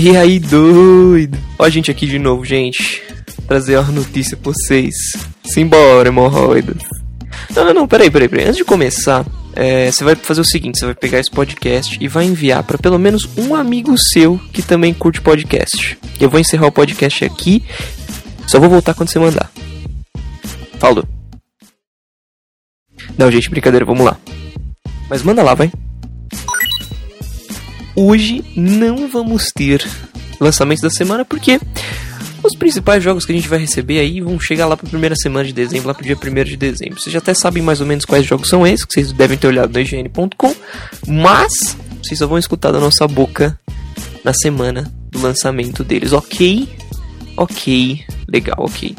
E aí, doido? Ó a gente aqui de novo, gente. Trazer uma notícia pra vocês. Simbora, hemorroidas. Não, não, não, peraí, peraí, peraí. Antes de começar, é, você vai fazer o seguinte: você vai pegar esse podcast e vai enviar para pelo menos um amigo seu que também curte podcast. Eu vou encerrar o podcast aqui, só vou voltar quando você mandar. Falou. Não, gente, brincadeira, vamos lá. Mas manda lá, vai. Hoje não vamos ter lançamentos da semana porque os principais jogos que a gente vai receber aí vão chegar lá para primeira semana de dezembro, lá pro dia 1 de dezembro. Vocês já até sabem mais ou menos quais jogos são esses, que vocês devem ter olhado no IGN.com, mas vocês só vão escutar da nossa boca na semana do lançamento deles, ok? Ok, legal, ok.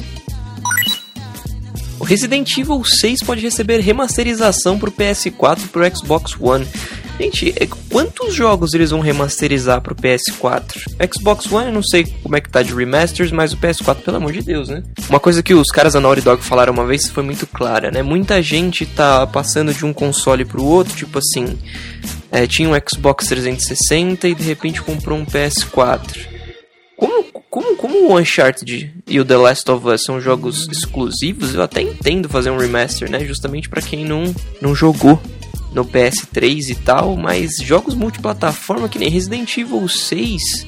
O Resident Evil 6 pode receber remasterização para o PS4 e para o Xbox One. Gente, é, quantos jogos eles vão remasterizar pro PS4? Xbox One eu não sei como é que tá de remasters, mas o PS4, pelo amor de Deus, né? Uma coisa que os caras da Naughty Dog falaram uma vez foi muito clara, né? Muita gente tá passando de um console pro outro, tipo assim, é, tinha um Xbox 360 e de repente comprou um PS4. Como, como, como o Uncharted e o The Last of Us são jogos exclusivos, eu até entendo fazer um remaster, né? Justamente para quem não, não jogou no PS3 e tal, mas jogos multiplataforma que nem Resident Evil 6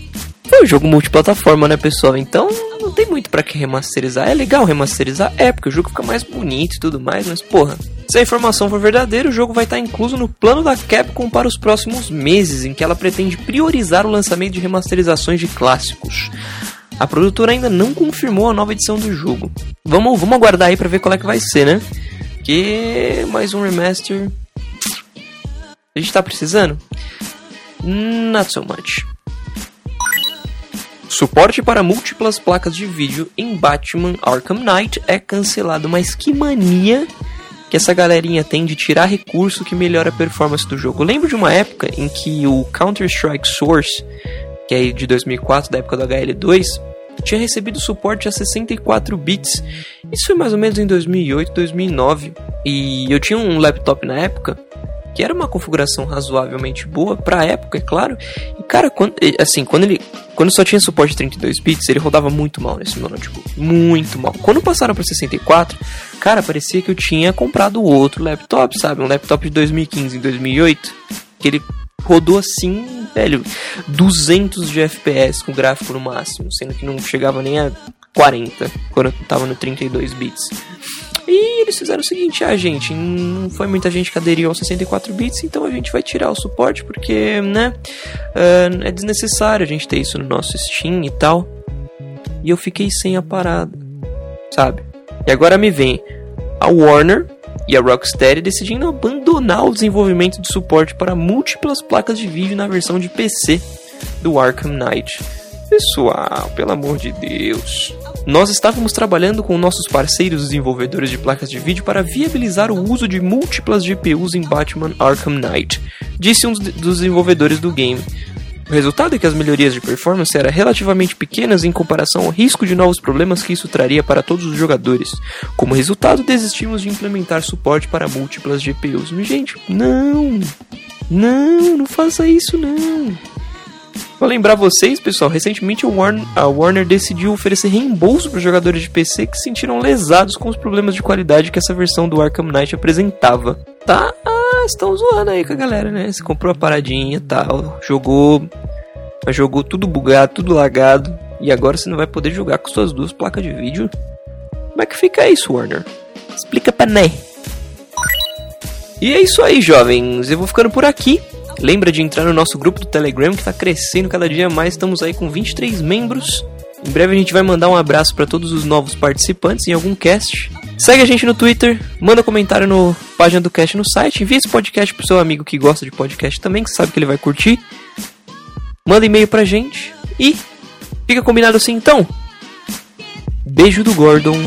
foi um jogo multiplataforma, né, pessoal? Então não tem muito para que remasterizar. É legal remasterizar? É, porque o jogo fica mais bonito e tudo mais, mas porra. Se a informação for verdadeira, o jogo vai estar incluso no plano da Capcom para os próximos meses, em que ela pretende priorizar o lançamento de remasterizações de clássicos. A produtora ainda não confirmou a nova edição do jogo. Vamos, vamos aguardar aí para ver qual é que vai ser, né? Que mais um remaster a gente tá precisando? Not so much. Suporte para múltiplas placas de vídeo em Batman Arkham Knight é cancelado, mas que mania que essa galerinha tem de tirar recurso que melhora a performance do jogo. Eu lembro de uma época em que o Counter-Strike Source, que é de 2004, da época do HL2, tinha recebido suporte a 64 bits. Isso foi mais ou menos em 2008, 2009. E eu tinha um laptop na época que era uma configuração razoavelmente boa pra época, é claro. E cara, quando, assim, quando ele quando só tinha suporte de 32 bits, ele rodava muito mal nesse meu notebook, muito mal. Quando passaram para 64, cara, parecia que eu tinha comprado outro laptop, sabe? Um laptop de 2015 em 2008, que ele rodou assim, velho, 200 de FPS com gráfico no máximo, sendo que não chegava nem a 40 quando eu tava no 32 bits. E eles fizeram o seguinte: ah, gente, não foi muita gente que aderiu aos 64 bits, então a gente vai tirar o suporte porque, né, uh, é desnecessário a gente ter isso no nosso Steam e tal. E eu fiquei sem a parada, sabe? E agora me vem a Warner e a Rocksteady decidindo abandonar o desenvolvimento de suporte para múltiplas placas de vídeo na versão de PC do Arkham Knight. Pessoal, pelo amor de Deus. Nós estávamos trabalhando com nossos parceiros desenvolvedores de placas de vídeo para viabilizar o uso de múltiplas GPUs em Batman Arkham Knight, disse um dos desenvolvedores do game. O resultado é que as melhorias de performance eram relativamente pequenas em comparação ao risco de novos problemas que isso traria para todos os jogadores. Como resultado, desistimos de implementar suporte para múltiplas GPUs. Gente, não! Não, não faça isso não! Pra lembrar vocês, pessoal, recentemente Warner, a Warner decidiu oferecer reembolso para jogadores de PC que se sentiram lesados com os problemas de qualidade que essa versão do Arkham Knight apresentava. Tá? Ah, estão zoando aí com a galera, né? Você comprou a paradinha e tal, jogou, jogou tudo bugado, tudo lagado, e agora você não vai poder jogar com suas duas placas de vídeo? Como é que fica isso, Warner? Explica pra né. E é isso aí, jovens. Eu vou ficando por aqui. Lembra de entrar no nosso grupo do Telegram que está crescendo cada dia mais. Estamos aí com 23 membros. Em breve a gente vai mandar um abraço para todos os novos participantes em algum cast. Segue a gente no Twitter, manda comentário no página do cast no site, envia esse podcast pro seu amigo que gosta de podcast também, que sabe que ele vai curtir. Manda e-mail pra gente e fica combinado assim então. Beijo do Gordon.